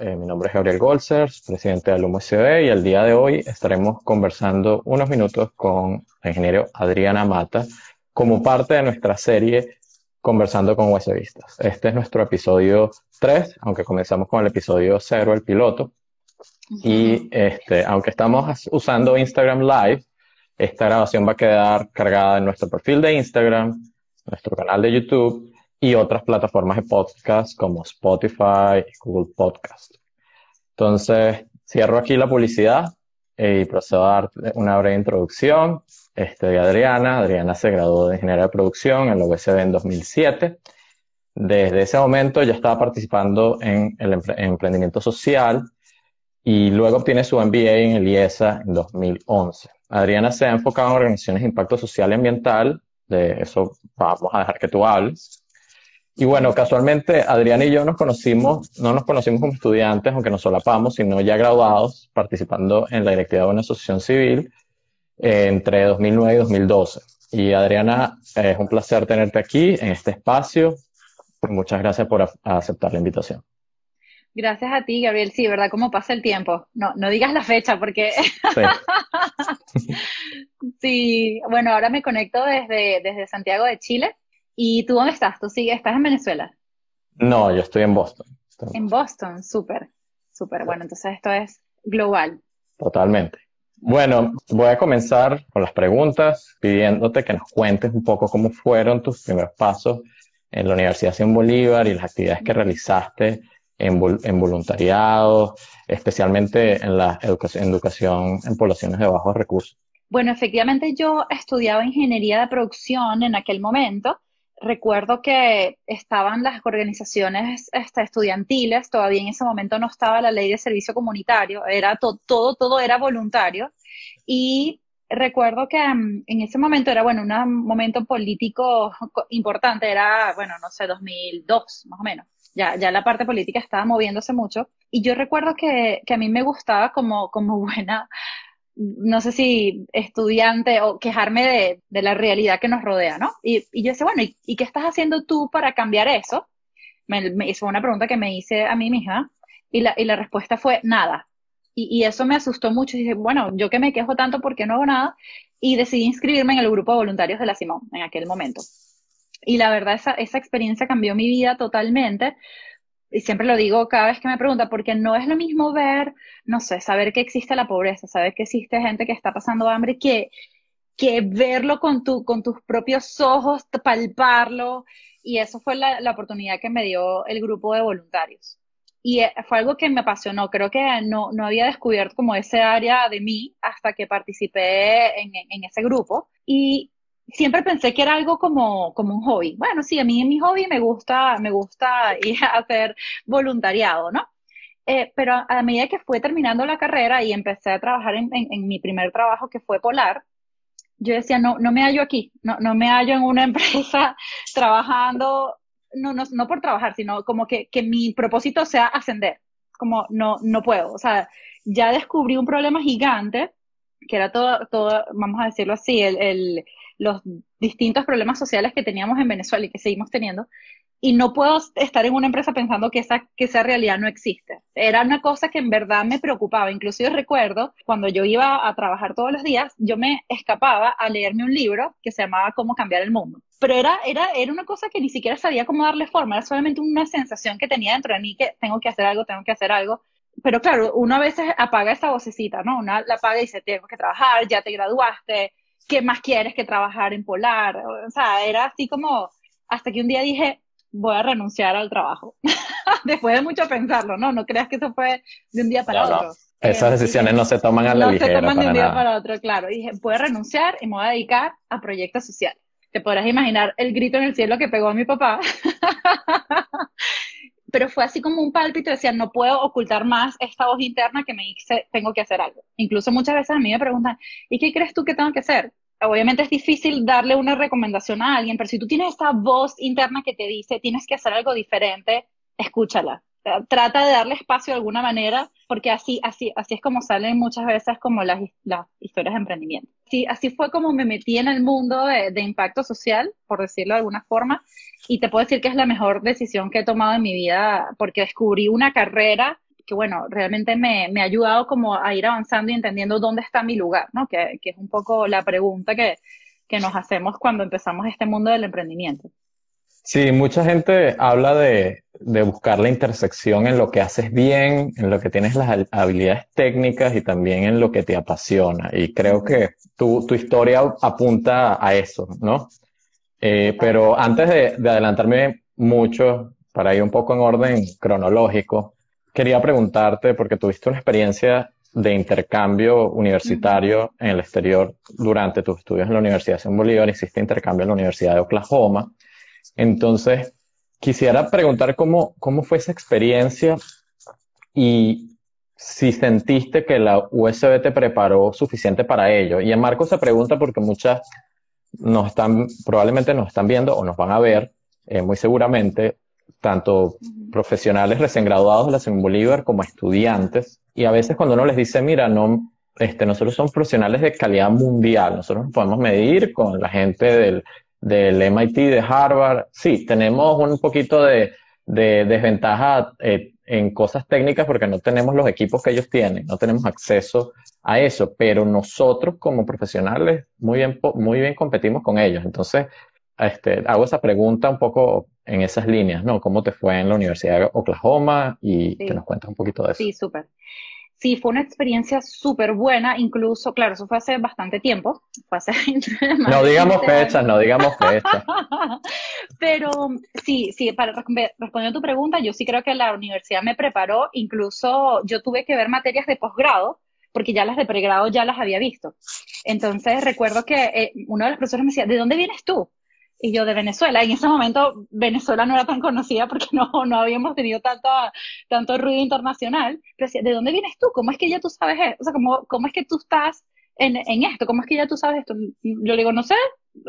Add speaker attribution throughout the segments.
Speaker 1: Eh, mi nombre es Gabriel Golzers, presidente de Alumo SB, y el día de hoy estaremos conversando unos minutos con el ingeniero Adriana Mata como parte de nuestra serie Conversando con USBistas. Este es nuestro episodio 3, aunque comenzamos con el episodio 0, el piloto. Y este, aunque estamos usando Instagram Live, esta grabación va a quedar cargada en nuestro perfil de Instagram, nuestro canal de YouTube y otras plataformas de podcast como Spotify y Google Podcast. Entonces, cierro aquí la publicidad y procedo a dar una breve introducción de Adriana. Adriana se graduó de Ingeniería de Producción en la USB en 2007. Desde ese momento ya estaba participando en el emprendimiento social y luego obtiene su MBA en el IESA en 2011. Adriana se ha enfocado en organizaciones de impacto social y ambiental, de eso vamos a dejar que tú hables. Y bueno, casualmente Adriana y yo nos conocimos, no nos conocimos como estudiantes, aunque nos solapamos, sino ya graduados, participando en la directiva de una asociación civil eh, entre 2009 y 2012. Y Adriana, es un placer tenerte aquí en este espacio. Muchas gracias por aceptar la invitación.
Speaker 2: Gracias a ti, Gabriel. Sí, ¿verdad? ¿Cómo pasa el tiempo? No, no digas la fecha porque... Sí. sí, bueno, ahora me conecto desde, desde Santiago de Chile. ¿Y tú dónde estás? ¿Tú sigues? ¿Estás en Venezuela?
Speaker 1: No, yo estoy en Boston.
Speaker 2: en Boston, súper, súper. Bueno, entonces esto es global.
Speaker 1: Totalmente. Bueno, voy a comenzar con las preguntas, pidiéndote que nos cuentes un poco cómo fueron tus primeros pasos en la Universidad Simón Bolívar y las actividades que realizaste en, voluntariado, especialmente en la educación, educación en poblaciones de bajos recursos?
Speaker 2: Bueno, efectivamente yo estudiaba ingeniería de producción en aquel momento. Recuerdo que estaban las organizaciones este, estudiantiles, todavía en ese momento no estaba la ley de servicio comunitario, era todo, todo era voluntario. Y recuerdo que mm, en ese momento era, bueno, un momento político importante, era, bueno, no sé, 2002, más o menos ya, ya la parte política estaba moviéndose mucho. Y yo recuerdo que, que a mí me gustaba como, como buena, no sé si estudiante o quejarme de, de la realidad que nos rodea, ¿no? Y, y yo decía, bueno, ¿y, ¿y, qué estás haciendo tú para cambiar eso? Me, hizo una pregunta que me hice a mí misma y la, y la respuesta fue nada. Y, y, eso me asustó mucho. Y dije, bueno, yo que me quejo tanto, ¿por qué no hago nada? Y decidí inscribirme en el grupo de voluntarios de la Simón en aquel momento. Y la verdad, esa, esa experiencia cambió mi vida totalmente. Y siempre lo digo cada vez que me pregunta, porque no es lo mismo ver, no sé, saber que existe la pobreza, saber que existe gente que está pasando hambre, que, que verlo con, tu, con tus propios ojos, palparlo. Y eso fue la, la oportunidad que me dio el grupo de voluntarios. Y eh, fue algo que me apasionó. Creo que no, no había descubierto como ese área de mí hasta que participé en, en ese grupo. Y siempre pensé que era algo como, como un hobby. Bueno, sí, a mí en mi hobby me gusta, me gusta ir a hacer voluntariado, ¿no? Eh, pero a medida que fue terminando la carrera y empecé a trabajar en, en, mi primer trabajo que fue Polar, yo decía, no, no me hallo aquí, no, no me hallo en una empresa trabajando, no, no, no por trabajar, sino como que, que mi propósito sea ascender, como no, no puedo, o sea, ya descubrí un problema gigante, que era todo, todo vamos a decirlo así, el, el los distintos problemas sociales que teníamos en Venezuela y que seguimos teniendo. Y no puedo estar en una empresa pensando que esa, que esa realidad no existe. Era una cosa que en verdad me preocupaba. Inclusive recuerdo cuando yo iba a trabajar todos los días, yo me escapaba a leerme un libro que se llamaba Cómo cambiar el mundo. Pero era, era, era una cosa que ni siquiera sabía cómo darle forma. Era solamente una sensación que tenía dentro de mí que tengo que hacer algo, tengo que hacer algo pero claro, uno a veces apaga esa vocecita, ¿no? Una la apaga y dice, tengo que trabajar, ya te graduaste, ¿qué más quieres que trabajar en Polar? O sea, era así como, hasta que un día dije, voy a renunciar al trabajo. Después de mucho pensarlo, ¿no? No creas que eso fue de un día para otro.
Speaker 1: Esas eh, decisiones no se toman a la
Speaker 2: no
Speaker 1: ligera.
Speaker 2: No se toman de un día para otro, claro. Y dije, voy a renunciar y me voy a dedicar a proyectos sociales. Te podrás imaginar el grito en el cielo que pegó a mi papá. Pero fue así como un pálpito, decía, no puedo ocultar más esta voz interna que me dice, tengo que hacer algo. Incluso muchas veces a mí me preguntan, ¿y qué crees tú que tengo que hacer? obviamente es difícil darle una recomendación a alguien, pero si tú tienes esta voz interna que te dice tienes que hacer algo diferente, escúchala. Trata de darle espacio de alguna manera, porque así, así, así es como salen muchas veces como las, las historias de emprendimiento. Sí, así fue como me metí en el mundo de, de impacto social, por decirlo de alguna forma, y te puedo decir que es la mejor decisión que he tomado en mi vida, porque descubrí una carrera que bueno, realmente me, me, ha ayudado como a ir avanzando y entendiendo dónde está mi lugar, ¿no? Que, que es un poco la pregunta que, que nos hacemos cuando empezamos este mundo del emprendimiento.
Speaker 1: Sí, mucha gente habla de, de, buscar la intersección en lo que haces bien, en lo que tienes las habilidades técnicas y también en lo que te apasiona. Y creo que tu, tu historia apunta a eso, ¿no? Eh, pero antes de, de, adelantarme mucho, para ir un poco en orden cronológico, quería preguntarte, porque tuviste una experiencia de intercambio universitario en el exterior durante tus estudios en la Universidad de San Bolívar, hiciste intercambio en la Universidad de Oklahoma. Entonces, quisiera preguntar cómo, cómo fue esa experiencia y si sentiste que la USB te preparó suficiente para ello. Y en Marco se pregunta porque muchas nos están, probablemente nos están viendo o nos van a ver, eh, muy seguramente, tanto profesionales recién graduados de la Simón Bolívar como estudiantes. Y a veces cuando uno les dice, mira, no, este, nosotros somos profesionales de calidad mundial, nosotros nos podemos medir con la gente del, del MIT, de Harvard. Sí, tenemos un poquito de, de desventaja eh, en cosas técnicas porque no tenemos los equipos que ellos tienen, no tenemos acceso a eso, pero nosotros como profesionales muy bien, muy bien competimos con ellos. Entonces, este, hago esa pregunta un poco en esas líneas, ¿no? ¿Cómo te fue en la Universidad de Oklahoma? Y que nos cuentes un poquito de eso.
Speaker 2: Sí, súper. Sí, fue una experiencia súper buena, incluso, claro, eso fue hace bastante tiempo, fue hace...
Speaker 1: no digamos fechas, no digamos fechas.
Speaker 2: Pero sí, sí, para responder a tu pregunta, yo sí creo que la universidad me preparó, incluso yo tuve que ver materias de posgrado, porque ya las de pregrado ya las había visto. Entonces recuerdo que eh, uno de los profesores me decía, ¿de dónde vienes tú? Y yo de Venezuela. En ese momento Venezuela no era tan conocida porque no, no habíamos tenido tanto, tanto ruido internacional. Pero decía, ¿de dónde vienes tú? ¿Cómo es que ya tú sabes esto? O sea, ¿cómo, cómo es que tú estás en, en esto? ¿Cómo es que ya tú sabes esto? Yo le digo, no sé,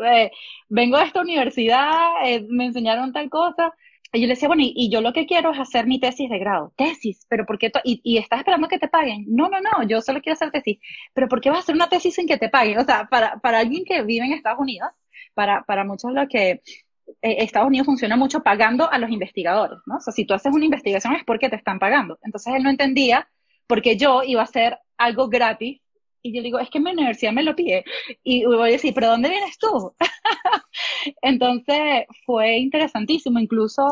Speaker 2: eh, vengo de esta universidad, eh, me enseñaron tal cosa. Y yo le decía, bueno, y, yo lo que quiero es hacer mi tesis de grado. Tesis, pero ¿por qué? Y, y, estás esperando que te paguen. No, no, no, yo solo quiero hacer tesis. Pero ¿por qué vas a hacer una tesis sin que te paguen? O sea, para, para alguien que vive en Estados Unidos, para, para muchos lo que eh, Estados Unidos funciona mucho pagando a los investigadores, ¿no? O sea, si tú haces una investigación es porque te están pagando. Entonces él no entendía por qué yo iba a hacer algo gratis y yo digo, es que mi universidad me lo pide. Y voy a decir, ¿pero dónde vienes tú? Entonces fue interesantísimo. Incluso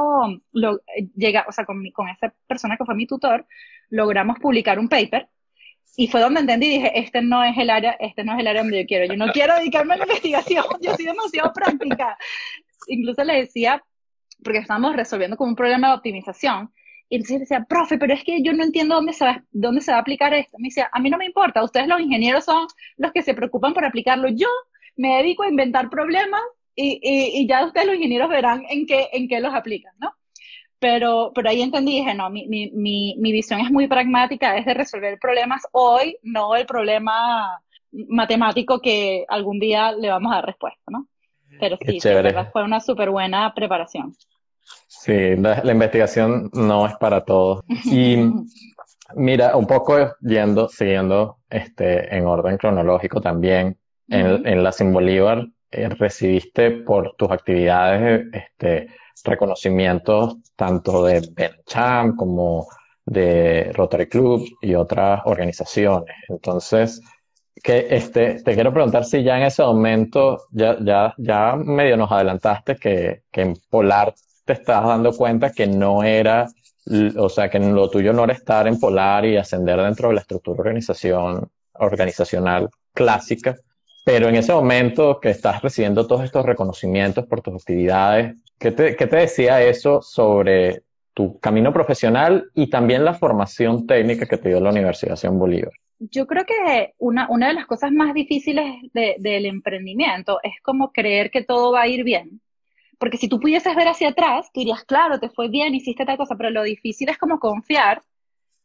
Speaker 2: lo, llega, o sea, con, con esa persona que fue mi tutor, logramos publicar un paper y fue donde entendí dije, este no es el área, este no es el área donde yo quiero. Yo no quiero dedicarme a la investigación, yo soy demasiado práctica. Incluso le decía, porque estábamos resolviendo como un problema de optimización, y entonces decía, profe, pero es que yo no entiendo dónde se va, dónde se va a aplicar esto. Me decía, a mí no me importa, ustedes los ingenieros son los que se preocupan por aplicarlo. Yo me dedico a inventar problemas y, y, y ya ustedes los ingenieros verán en qué, en qué los aplican, ¿no? Pero, pero ahí entendí, dije, no, mi, mi, mi, mi visión es muy pragmática, es de resolver problemas hoy, no el problema matemático que algún día le vamos a dar respuesta, ¿no? Pero sí, verdad fue una súper buena preparación.
Speaker 1: Sí, la, investigación no es para todos. Y mira, un poco yendo, siguiendo este, en orden cronológico también, en, en la Sin Bolívar eh, recibiste por tus actividades este, reconocimientos tanto de Bencham como de Rotary Club y otras organizaciones. Entonces, que este, te quiero preguntar si ya en ese momento, ya, ya, ya medio nos adelantaste que, que en Polar te estabas dando cuenta que no era, o sea, que lo tuyo no era estar en Polar y ascender dentro de la estructura organización, organizacional clásica, pero en ese momento que estás recibiendo todos estos reconocimientos por tus actividades, ¿qué te, qué te decía eso sobre tu camino profesional y también la formación técnica que te dio la Universidad de Bolívar?
Speaker 2: Yo creo que una, una de las cosas más difíciles de, del emprendimiento es como creer que todo va a ir bien. Porque si tú pudieses ver hacia atrás, tú dirías, claro, te fue bien, hiciste tal cosa, pero lo difícil es como confiar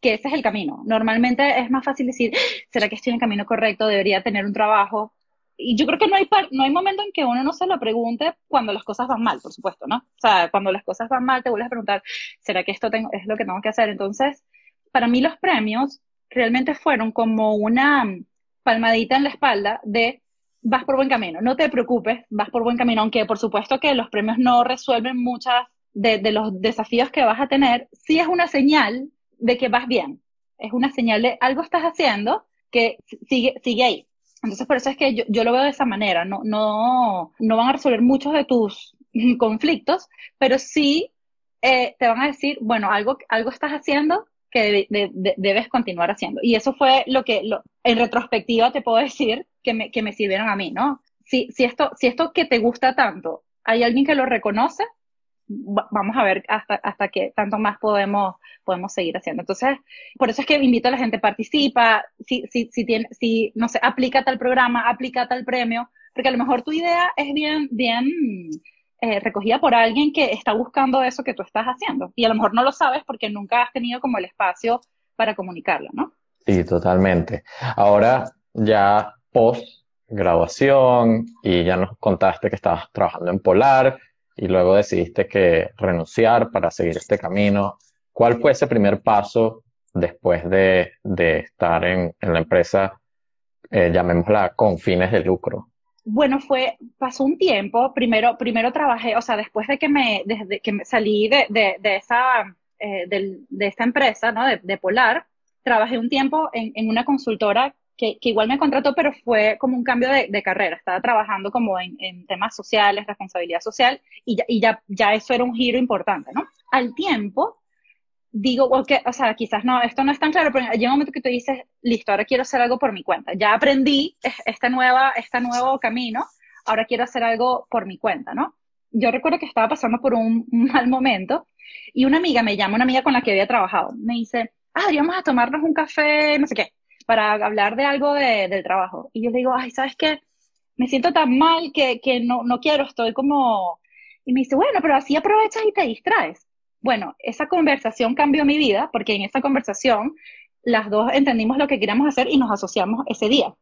Speaker 2: que ese es el camino. Normalmente es más fácil decir, ¿será que estoy en el camino correcto? Debería tener un trabajo y yo creo que no hay, no hay momento en que uno no se lo pregunte cuando las cosas van mal, por supuesto, ¿no? O sea, cuando las cosas van mal te vuelves a preguntar, ¿será que esto tengo, es lo que tengo que hacer? Entonces, para mí los premios realmente fueron como una palmadita en la espalda de vas por buen camino, no te preocupes, vas por buen camino, aunque por supuesto que los premios no resuelven muchas de, de los desafíos que vas a tener, sí es una señal de que vas bien, es una señal de algo estás haciendo que sigue, sigue ahí. Entonces, por eso es que yo, yo, lo veo de esa manera. No, no, no van a resolver muchos de tus conflictos, pero sí eh, te van a decir, bueno, algo, algo estás haciendo que debes continuar haciendo. Y eso fue lo que, en retrospectiva te puedo decir que me, que me sirvieron a mí, ¿no? Si, si, esto, si esto que te gusta tanto, hay alguien que lo reconoce, vamos a ver hasta, hasta qué tanto más podemos, podemos seguir haciendo. Entonces, por eso es que invito a la gente, participa, si, si, si, tiene, si no sé, aplica tal programa, aplica tal premio, porque a lo mejor tu idea es bien, bien eh, recogida por alguien que está buscando eso que tú estás haciendo. Y a lo mejor no lo sabes porque nunca has tenido como el espacio para comunicarlo, ¿no?
Speaker 1: Sí, totalmente. Ahora ya post graduación y ya nos contaste que estabas trabajando en Polar y luego decidiste que renunciar para seguir este camino. ¿Cuál fue ese primer paso después de, de estar en, en, la empresa, eh, llamémosla, con fines de lucro?
Speaker 2: Bueno, fue, pasó un tiempo, primero, primero trabajé, o sea, después de que me, desde que me salí de, de, de esa, eh, de, esta empresa, ¿no? De, Polar, trabajé un tiempo en, en una consultora que, que, igual me contrató, pero fue como un cambio de, de carrera. Estaba trabajando como en, en, temas sociales, responsabilidad social, y, ya, y ya, ya eso era un giro importante, ¿no? Al tiempo, digo, okay, o sea, quizás no, esto no es tan claro, pero llega un momento que tú dices, listo, ahora quiero hacer algo por mi cuenta. Ya aprendí este, nueva, este nuevo camino, ahora quiero hacer algo por mi cuenta, ¿no? Yo recuerdo que estaba pasando por un, mal momento y una amiga me llama, una amiga con la que había trabajado, me dice, ah, vamos a tomarnos un café, no sé qué, para hablar de algo de, del trabajo. Y yo le digo, ay, ¿sabes qué? Me siento tan mal que, que no, no quiero, estoy como... Y me dice, bueno, pero así aprovechas y te distraes. Bueno, esa conversación cambió mi vida porque en esa conversación las dos entendimos lo que queríamos hacer y nos asociamos ese día.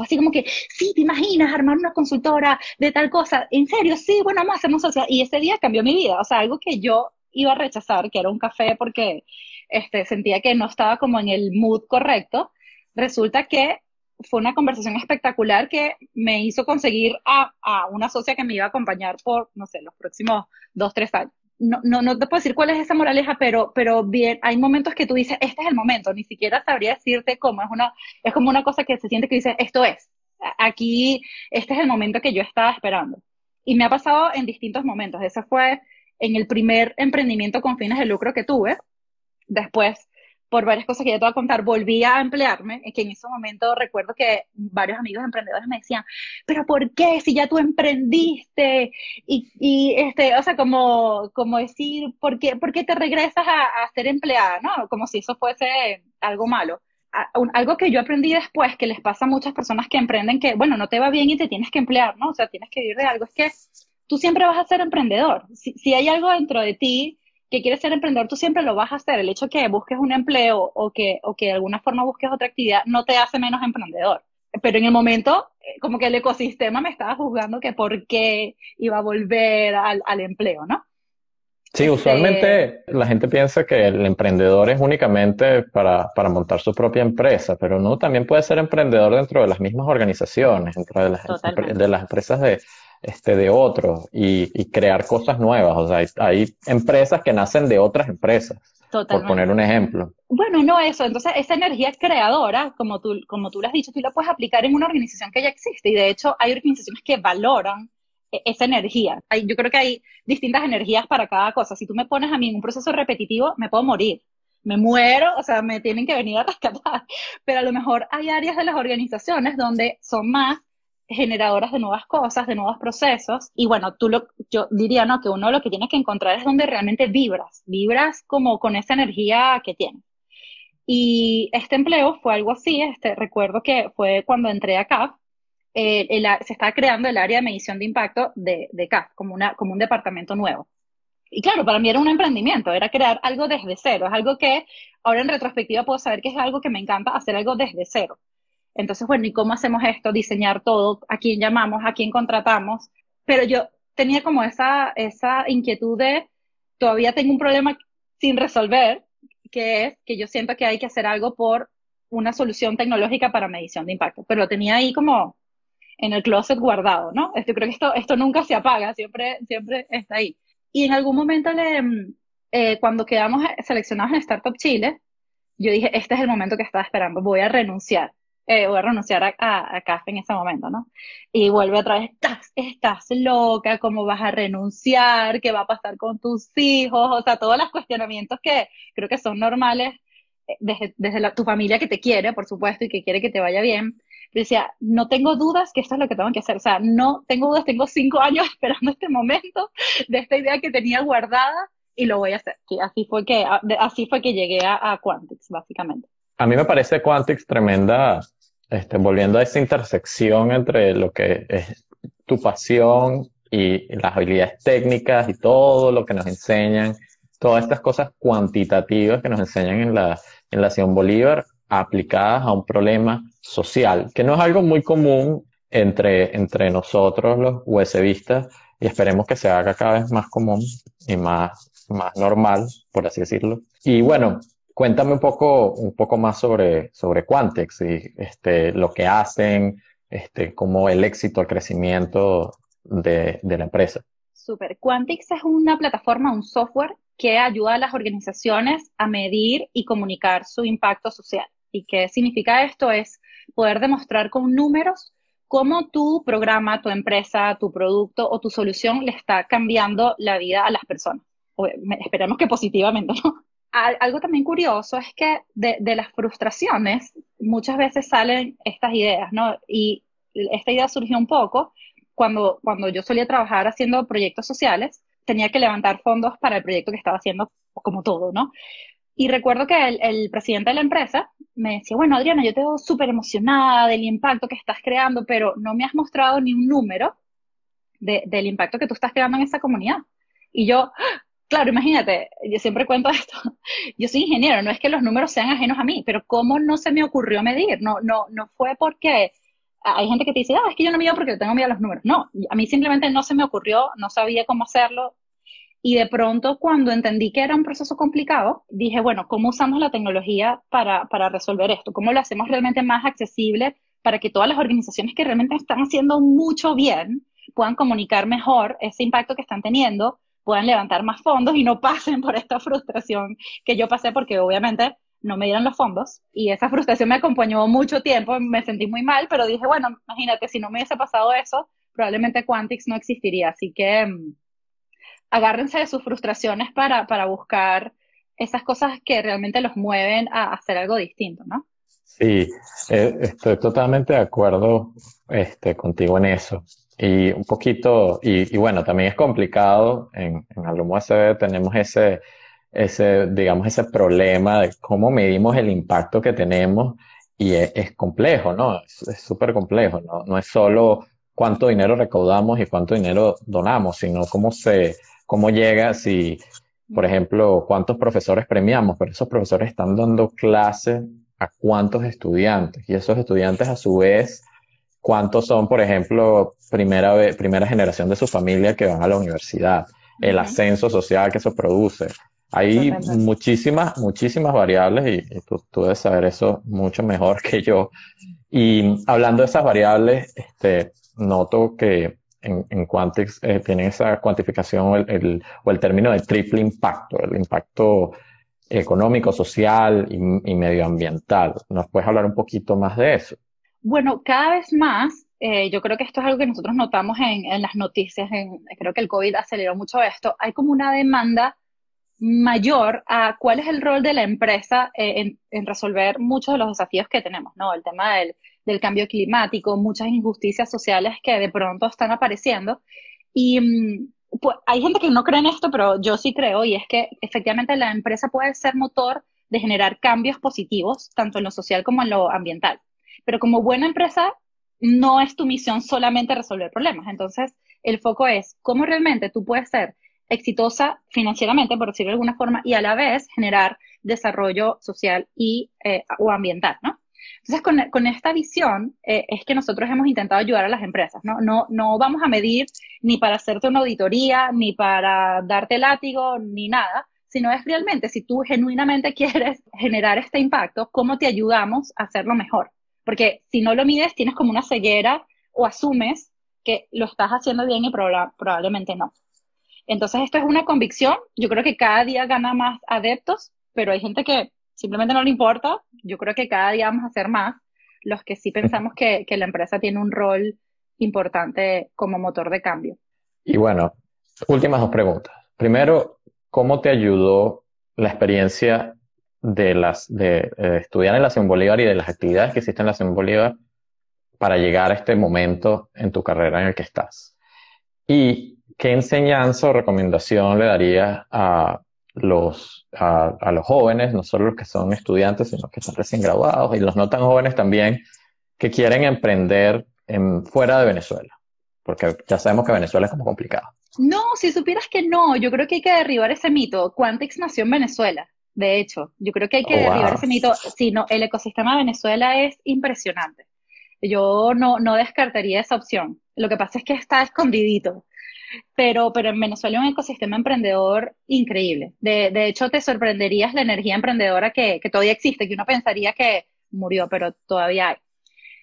Speaker 2: Así como que, sí, te imaginas armar una consultora de tal cosa, en serio, sí, bueno, vamos a socios. Y ese día cambió mi vida, o sea, algo que yo iba a rechazar, que era un café porque este, sentía que no estaba como en el mood correcto, resulta que fue una conversación espectacular que me hizo conseguir a, a una socia que me iba a acompañar por, no sé, los próximos dos, tres años no, no, no te puedo decir cuál es esa moraleja, pero, pero bien, hay momentos que tú dices, este es el momento, ni siquiera sabría decirte cómo, es una, es como una cosa que se siente que dices, esto es, aquí, este es el momento que yo estaba esperando. Y me ha pasado en distintos momentos. Ese fue en el primer emprendimiento con fines de lucro que tuve. Después por varias cosas que ya te voy a contar, volví a emplearme, que en ese momento recuerdo que varios amigos emprendedores me decían, pero ¿por qué si ya tú emprendiste? Y, y este, o sea, como, como decir, ¿por qué, ¿por qué te regresas a, a, ser empleada? ¿No? Como si eso fuese algo malo. algo que yo aprendí después, que les pasa a muchas personas que emprenden, que, bueno, no te va bien y te tienes que emplear, ¿no? O sea, tienes que vivir de algo, es que tú siempre vas a ser emprendedor. Si, si hay algo dentro de ti que quieres ser emprendedor, tú siempre lo vas a hacer. El hecho que busques un empleo o que, o que de alguna forma busques otra actividad no te hace menos emprendedor. Pero en el momento, eh, como que el ecosistema me estaba juzgando que por qué iba a volver al, al empleo, ¿no?
Speaker 1: Sí, este usualmente la gente piensa que el emprendedor es únicamente para, para, montar su propia empresa, pero uno también puede ser emprendedor dentro de las mismas organizaciones, dentro de las, de las empresas de, este, de otros y, y, crear cosas nuevas. O sea, hay, hay, empresas que nacen de otras empresas. Totalmente. Por poner un ejemplo.
Speaker 2: Bueno, no eso. Entonces, esa energía creadora, como tú, como tú lo has dicho, tú la puedes aplicar en una organización que ya existe. Y de hecho, hay organizaciones que valoran e, esa energía. Hay, yo creo que hay distintas energías para cada cosa. Si tú me pones a mí en un proceso repetitivo, me puedo morir. Me muero, o sea, me tienen que venir a rescatar. Pero a lo mejor hay áreas de las organizaciones donde son más generadoras de nuevas cosas, de nuevos procesos. Y bueno, tú lo, yo diría, ¿no? Que uno lo que tiene que encontrar es donde realmente vibras, vibras como con esa energía que tienes. Y este empleo fue algo así, este, recuerdo que fue cuando entré a CAF, eh, el, se estaba creando el área de medición de impacto de, de como, una, como un departamento nuevo. Y claro, para mí era un emprendimiento, era crear algo desde cero, es algo que ahora en retrospectiva puedo saber que es algo que me encanta hacer algo desde cero. Entonces, bueno, ¿y cómo hacemos esto? Diseñar todo, a quién llamamos, a quién contratamos. Pero yo tenía como esa, esa inquietud de, todavía tengo un problema sin resolver, que es que yo siento que hay que hacer algo por una solución tecnológica para medición de impacto. Pero lo tenía ahí como en el closet guardado, ¿no? Yo creo que esto, esto nunca se apaga, siempre, siempre está ahí. Y en algún momento, le, eh, cuando quedamos seleccionados en Startup Chile, yo dije, este es el momento que estaba esperando, voy a renunciar. Eh, voy a renunciar a, a, café en ese momento, ¿no? Y vuelve otra vez, estás, estás loca, ¿cómo vas a renunciar? ¿Qué va a pasar con tus hijos? O sea, todos los cuestionamientos que creo que son normales eh, desde, desde tu familia que te quiere, por supuesto, y que quiere que te vaya bien. Yo decía, no tengo dudas que esto es lo que tengo que hacer. O sea, no tengo dudas, tengo cinco años esperando este momento de esta idea que tenía guardada y lo voy a hacer. Y así fue que, así fue que llegué a, a Quantix, básicamente.
Speaker 1: A mí me parece Quantix tremenda este, volviendo a esa intersección entre lo que es tu pasión y las habilidades técnicas y todo lo que nos enseñan, todas estas cosas cuantitativas que nos enseñan en la, en la Simón Bolívar aplicadas a un problema social, que no es algo muy común entre, entre nosotros los USBistas y esperemos que se haga cada vez más común y más, más normal, por así decirlo. Y bueno, Cuéntame un poco, un poco más sobre, sobre Quantex y este, lo que hacen, este, como el éxito, el crecimiento de, de la empresa.
Speaker 2: Super. Quantix es una plataforma, un software que ayuda a las organizaciones a medir y comunicar su impacto social. ¿Y qué significa esto? Es poder demostrar con números cómo tu programa, tu empresa, tu producto o tu solución le está cambiando la vida a las personas. esperemos que positivamente, ¿no? Algo también curioso es que de, de, las frustraciones muchas veces salen estas ideas, ¿no? Y esta idea surgió un poco cuando, cuando yo solía trabajar haciendo proyectos sociales, tenía que levantar fondos para el proyecto que estaba haciendo, como todo, ¿no? Y recuerdo que el, el presidente de la empresa me decía, bueno, Adriana, yo te veo súper emocionada del impacto que estás creando, pero no me has mostrado ni un número de, del impacto que tú estás creando en esa comunidad. Y yo, Claro, imagínate, yo siempre cuento esto. Yo soy ingeniero, no es que los números sean ajenos a mí, pero ¿cómo no se me ocurrió medir? No, no, no fue porque hay gente que te dice, ah, es que yo no mido porque tengo miedo a los números. No, a mí simplemente no se me ocurrió, no sabía cómo hacerlo. Y de pronto, cuando entendí que era un proceso complicado, dije, bueno, ¿cómo usamos la tecnología para, para resolver esto? ¿Cómo lo hacemos realmente más accesible para que todas las organizaciones que realmente están haciendo mucho bien puedan comunicar mejor ese impacto que están teniendo? Puedan levantar más fondos y no pasen por esta frustración que yo pasé porque obviamente no me dieron los fondos y esa frustración me acompañó mucho tiempo, me sentí muy mal, pero dije, bueno, imagínate, si no me hubiese pasado eso, probablemente Quantix no existiría, así que mm, agárrense de sus frustraciones para, para buscar esas cosas que realmente los mueven a hacer algo distinto, ¿no?
Speaker 1: Sí, eh, estoy totalmente de acuerdo este, contigo en eso. Y un poquito, y, bueno, también es complicado, en, en Alumno USB tenemos ese, ese, digamos, ese problema de cómo medimos el impacto que tenemos y es, complejo, ¿no? Es súper complejo, ¿no? No es solo cuánto dinero recaudamos y cuánto dinero donamos, sino cómo se, cómo llega si, por ejemplo, cuántos profesores premiamos, pero esos profesores están dando clase a cuántos estudiantes y esos estudiantes a su vez cuántos son, por ejemplo, primera, primera generación de su familia que van a la universidad, el ascenso social que eso produce. Hay muchísimas, muchísimas variables y, tú, debes saber eso mucho mejor que yo. Y hablando de esas variables, este, noto que en, en Quantix eh, tienen esa cuantificación el, el, o el término de triple impacto, el impacto económico, social y, y medioambiental. ¿Nos puedes hablar un poquito más de eso?
Speaker 2: Bueno, cada vez más, eh, yo creo que esto es algo que nosotros notamos en, las noticias, creo que el COVID aceleró mucho esto, hay como una demanda mayor a cuál es el rol de la empresa eh, en, resolver muchos de los desafíos que tenemos, ¿no? El tema del, cambio climático, muchas injusticias sociales que de pronto están apareciendo. Y mm, pues, hay gente que no cree en esto, pero yo sí creo, y es que efectivamente la empresa puede ser motor de generar cambios positivos, tanto en lo social como en lo ambiental. Pero como buena empresa, no es tu misión solamente resolver problemas. Entonces, el foco es cómo realmente tú puedes ser exitosa financieramente, por decirlo de alguna forma, y a la vez generar desarrollo social y, eh, o ambiental, ¿no? Entonces, con, con esta visión eh, es que nosotros hemos intentado ayudar a las empresas, ¿no? ¿no? No vamos a medir ni para hacerte una auditoría, ni para darte látigo, ni nada, sino es realmente, si tú genuinamente quieres generar este impacto, ¿cómo te ayudamos a hacerlo mejor? Porque si no lo mides, tienes como una ceguera o asumes que lo estás haciendo bien y probablemente no. Entonces, esto es una convicción. Yo creo que cada día gana más adeptos, pero hay gente que simplemente no le importa. Yo creo que cada día vamos a hacer más los que sí pensamos que, que la empresa tiene un rol importante como motor de cambio.
Speaker 1: Y bueno, últimas dos preguntas. Primero, ¿cómo te ayudó la experiencia de las de eh, estudiar en la Simón Bolívar y de las actividades que existen en la Simón Bolívar para llegar a este momento en tu carrera en el que estás? ¿Y qué enseñanza o recomendación le darías a los, a, los jóvenes, no solo los que son estudiantes, sino que están recién graduados y los no tan jóvenes también, que quieren emprender en, fuera de Venezuela? Porque ya sabemos que Venezuela es como complicado.
Speaker 2: No, si supieras que no, yo creo que hay que derribar ese mito. Quantix nació en Venezuela, de hecho. Yo creo que hay que oh, derribar ese mito. Sí, no, el ecosistema de Venezuela es impresionante. Yo no, no descartaría esa opción. Lo que pasa es que está escondidito. Pero, pero en Venezuela hay un ecosistema emprendedor increíble. De, de hecho, te sorprenderías la energía emprendedora que, que todavía existe, que uno pensaría que murió, pero todavía hay.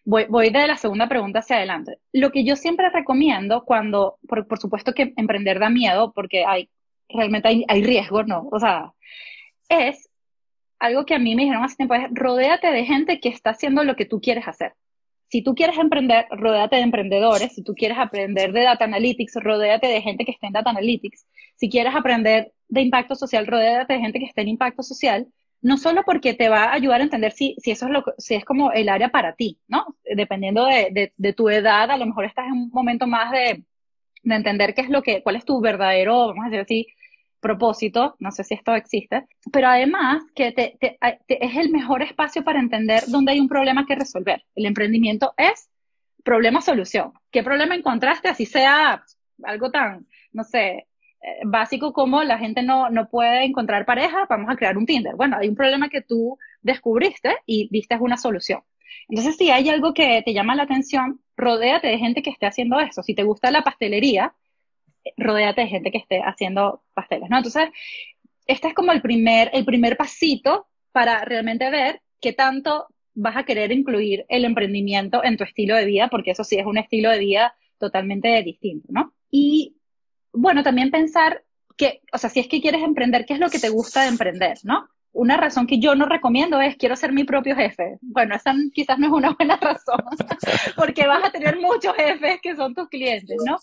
Speaker 2: Voy, voy, de la segunda pregunta hacia adelante. Lo que yo siempre recomiendo cuando, por, por supuesto que emprender da miedo, porque hay, realmente hay, hay, riesgo, ¿no? O sea, es algo que a mí me dijeron hace tiempo, es rodéate de gente que está haciendo lo que tú quieres hacer. Si tú quieres emprender, rodéate de emprendedores. Si tú quieres aprender de Data Analytics, rodéate de gente que esté en Data Analytics. Si quieres aprender de impacto social, rodéate de gente que esté en impacto social no solo porque te va a ayudar a entender si, si eso es lo si es como el área para ti, ¿no? Dependiendo de, de, tu edad, a lo mejor estás en un momento más de, de, entender qué es lo que, cuál es tu verdadero, vamos a decir así, propósito, no sé si esto existe, pero además que es el mejor espacio para entender dónde hay un problema que resolver. El emprendimiento es problema-solución. ¿Qué problema encontraste? Así sea algo tan, no sé, eh, básico como la gente no, no puede encontrar pareja, vamos a crear un Tinder. Bueno, hay un problema que tú descubriste y diste una solución. Entonces, si hay algo que te llama la atención, rodéate de gente que esté haciendo eso. Si te gusta la pastelería, rodéate de gente que esté haciendo pasteles, ¿no? Entonces, este es como el primer, el primer pasito para realmente ver qué tanto vas a querer incluir el emprendimiento en tu estilo de vida, porque eso sí es un estilo de vida totalmente distinto, ¿no? Y bueno, también pensar que, o sea, si es que quieres emprender, ¿qué es lo que te gusta de emprender, no? Una razón que yo no recomiendo es quiero ser mi propio jefe. Bueno, esa quizás no es una buena razón, porque vas a tener muchos jefes que son tus clientes, ¿no?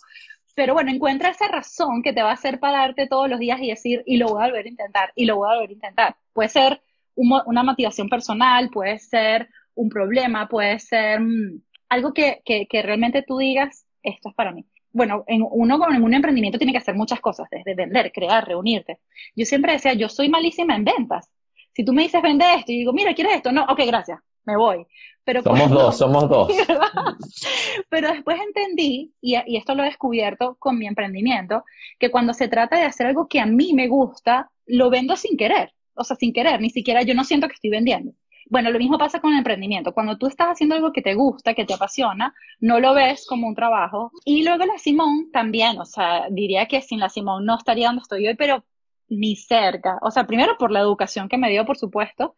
Speaker 2: Pero bueno, encuentra esa razón que te va a hacer pararte todos los días y decir, y lo voy a volver a intentar, y lo voy a volver a intentar. Puede ser una motivación personal, puede ser un problema, puede ser mm, algo que, que, realmente tú digas, esto es para mí bueno, en uno con un emprendimiento tiene que hacer muchas cosas, desde vender, crear, reunirte. Yo siempre decía, yo soy malísima en ventas. Si tú me dices, vende esto, y digo, mira, ¿quieres esto? No, ok, gracias, me voy.
Speaker 1: Pero somos dos, somos dos.
Speaker 2: Pero después entendí, y, y esto lo he descubierto con mi emprendimiento, que cuando se trata de hacer algo que a mí me gusta, lo vendo sin querer. O sea, sin querer, ni siquiera yo no siento que estoy vendiendo. Bueno, lo mismo pasa con el emprendimiento. Cuando tú estás haciendo algo que te gusta, que te apasiona, no lo ves como un trabajo. Y luego la Simón también, o sea, diría que sin la Simón no estaría donde estoy hoy, pero ni cerca. O sea, primero por la educación que me dio, por supuesto,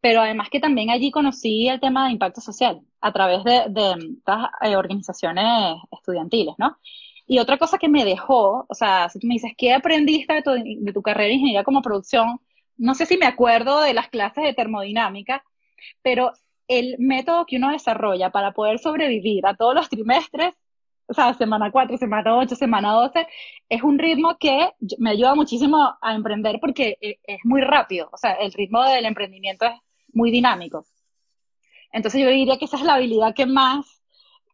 Speaker 2: pero además que también allí conocí el tema de impacto social a través de, estas eh, organizaciones estudiantiles, ¿no? Y otra cosa que me dejó, o sea, si tú me dices, ¿qué aprendiste de tu, de tu carrera de ingeniería como producción? no sé si me acuerdo de las clases de termodinámica, pero el método que uno desarrolla para poder sobrevivir a todos los trimestres, o sea, semana 4, semana 8, semana 12, es un ritmo que me ayuda muchísimo a emprender porque e, es muy rápido, o sea, el ritmo del emprendimiento es muy dinámico. Entonces yo diría que esa es la habilidad que más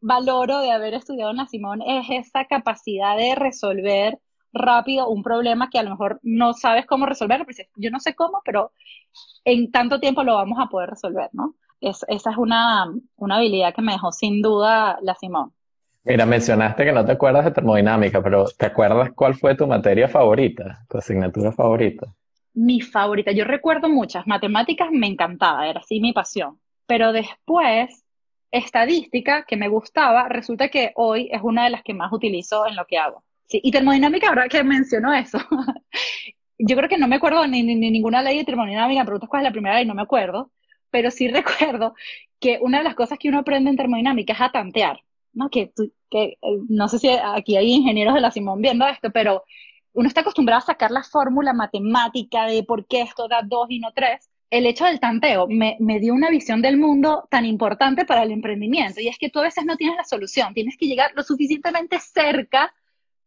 Speaker 2: valoro de haber estudiado en la Simón, es esa capacidad de resolver rápido un problema que a lo mejor no sabes cómo resolver, pues yo no sé cómo, pero en tanto tiempo lo vamos a poder resolver, ¿no? esa es una, una habilidad que me dejó sin duda la Simón.
Speaker 1: Mira, mencionaste que no te acuerdas de termodinámica, pero ¿te acuerdas cuál fue tu materia favorita, tu asignatura favorita?
Speaker 2: Mi favorita, yo recuerdo muchas. Matemáticas me encantaba, era así mi pasión. Pero después, estadística, que me gustaba, resulta que hoy es una de las que más utilizo en lo que hago. Sí, y termodinámica, ahora que mencionó eso, yo creo que no me acuerdo ni, ni, ninguna ley de termodinámica, me preguntas cuál es la primera ley, no me acuerdo, pero sí recuerdo que una de las cosas que uno aprende en termodinámica es a tantear, ¿no? Que, que eh, no sé si aquí hay ingenieros de la Simón viendo esto, pero uno está acostumbrado a sacar la fórmula matemática de por qué esto da dos y no tres, el hecho del tanteo me, me, dio una visión del mundo tan importante para el emprendimiento. Y es que tú a veces no tienes la solución, tienes que llegar lo suficientemente cerca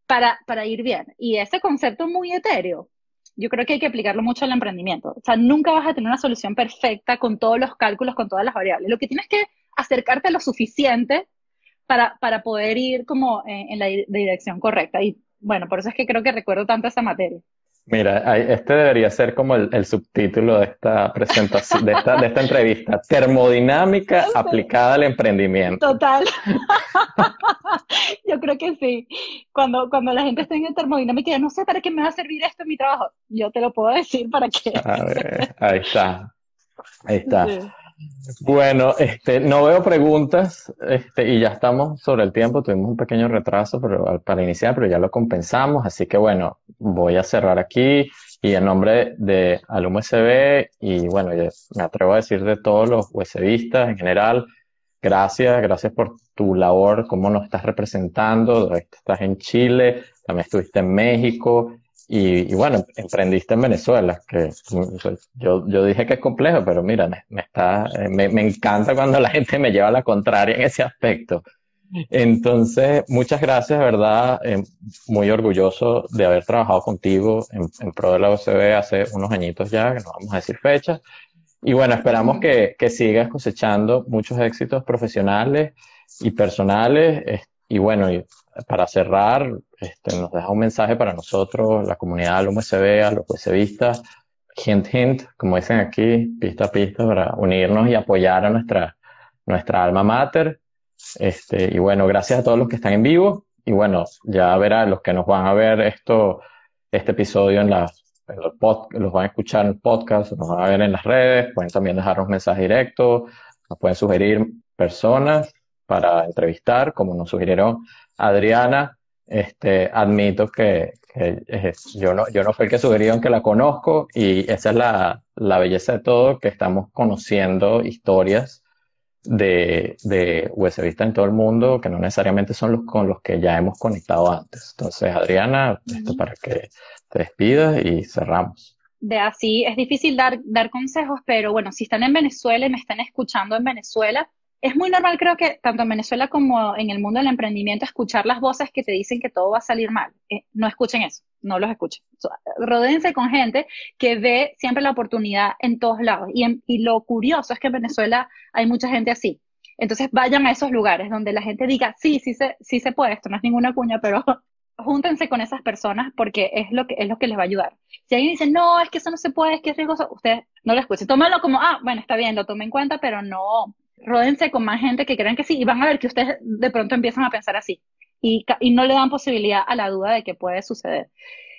Speaker 2: para, para ir bien. Y ese concepto muy etéreo, yo creo que hay que aplicarlo mucho al emprendimiento. O sea, nunca vas a tener una solución perfecta con todos los cálculos, con todas las variables. Lo que tienes que acercarte lo suficiente para, para poder ir como en, en la dirección correcta. Y bueno, por eso es que creo que recuerdo tanto esa materia.
Speaker 1: Mira, este debería ser como el, subtítulo de esta presentación, de esta, de esta entrevista. Termodinámica aplicada al emprendimiento.
Speaker 2: Total. yo creo que sí. Cuando, cuando la gente está en termodinámica, no sé para qué me va a servir esto en mi trabajo. Yo te lo puedo decir para qué.
Speaker 1: ahí está. Ahí está. Bueno, este, no veo preguntas este, y ya estamos sobre el tiempo. Tuvimos un pequeño retraso para iniciar, pero ya lo compensamos. Así que bueno, voy a cerrar aquí y en nombre de Alum USB y bueno, me atrevo a decir de todos los USBistas en general, gracias, gracias por tu labor, cómo nos estás representando. Estás en Chile, también estuviste en México y, bueno, emprendiste en Venezuela, que yo, yo dije que es complejo, pero mira, me, está, me, me, encanta cuando la gente me lleva a la contraria en ese aspecto. Entonces, muchas gracias, ¿verdad? Eh, muy orgulloso de haber trabajado contigo en, en, pro de la OCB hace unos añitos ya, que no vamos a decir fechas. Y bueno, esperamos que, que sigas cosechando muchos éxitos profesionales y personales. Y bueno, y para cerrar, este, nos deja un mensaje para nosotros, la comunidad del USB, a los USBistas, hint, hint, como dicen aquí, pista a pista, para unirnos y apoyar a nuestra, nuestra alma mater. Este, y bueno, gracias a todos los que están en vivo. Y bueno, ya verán los que nos van a ver esto, este episodio en las, los, los van a escuchar en el podcast, nos van a ver en las redes, pueden también dejarnos mensajes directos, nos pueden sugerir personas para entrevistar, como nos sugirieron Adriana. Este, admito que, que yo, no, yo no fui el que sugirieron que la conozco y esa es la, la belleza de todo, que estamos conociendo historias de, de en todo el mundo, que no necesariamente son los con los que ya hemos conectado antes. Entonces, Adriana, esto para que te despidas y cerramos.
Speaker 2: De así, es difícil dar, dar consejos, pero bueno, si están en Venezuela y me están escuchando en Venezuela, es muy normal, creo que tanto en Venezuela como en el mundo del emprendimiento, escuchar las voces que te dicen que todo va a salir mal. Eh, no escuchen eso, no los escuchen. rodéense con gente que ve siempre la oportunidad en todos lados. Y, lo curioso es que en Venezuela hay mucha gente así. Entonces vayan a esos lugares donde la gente diga, sí, sí se, sí se puede, esto no es ninguna cuña, pero júntense con esas personas porque es lo que es lo que les va a ayudar. Si alguien dice, no, es que eso no se puede, es que es riesgoso, ustedes no lo escuchen. Tómenlo como, ah, bueno, está bien, lo tomen en cuenta, pero no, ródense con más gente que crean que sí y van a ver que ustedes de pronto empiezan a pensar así y, y no le dan posibilidad a la duda de que puede suceder.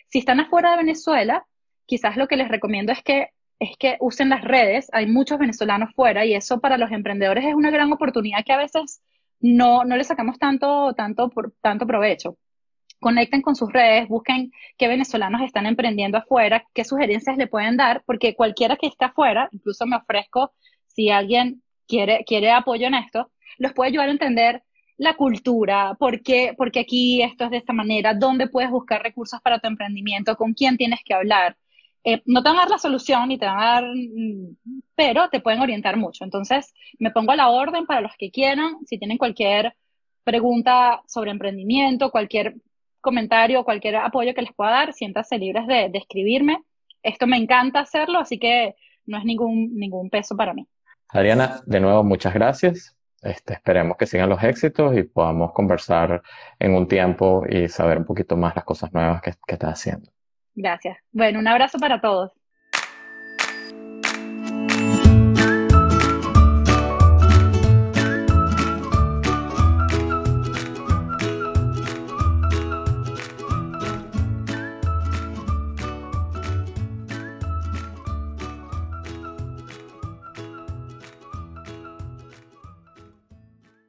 Speaker 2: Si están afuera de Venezuela, quizás lo que les recomiendo es que es que usen las redes, hay muchos venezolanos fuera y eso para los emprendedores es una gran oportunidad que a veces no, no le sacamos tanto, tanto, por, tanto provecho. Conecten con sus redes, busquen qué venezolanos están emprendiendo afuera, qué sugerencias le pueden dar, porque cualquiera que esté afuera, incluso me ofrezco, si alguien quiere, quiere apoyo en esto, los puede ayudar a entender la cultura, por qué, porque aquí esto es de esta manera, dónde puedes buscar recursos para tu emprendimiento, con quién tienes que hablar. Eh, no te van a dar la solución ni te van a dar, mm, pero te pueden orientar mucho. Entonces, me pongo a la orden para los que quieran, si tienen cualquier pregunta sobre emprendimiento, cualquier comentario, cualquier apoyo que les pueda dar, siéntanse libres de, de escribirme. Esto me encanta hacerlo, así que no es ningún, ningún peso para mí.
Speaker 1: Adriana, de nuevo, muchas gracias. Este, esperemos que sigan los éxitos y podamos conversar en un tiempo y saber un poquito más las cosas nuevas que, que estás haciendo.
Speaker 2: Gracias. Bueno, un abrazo para todos.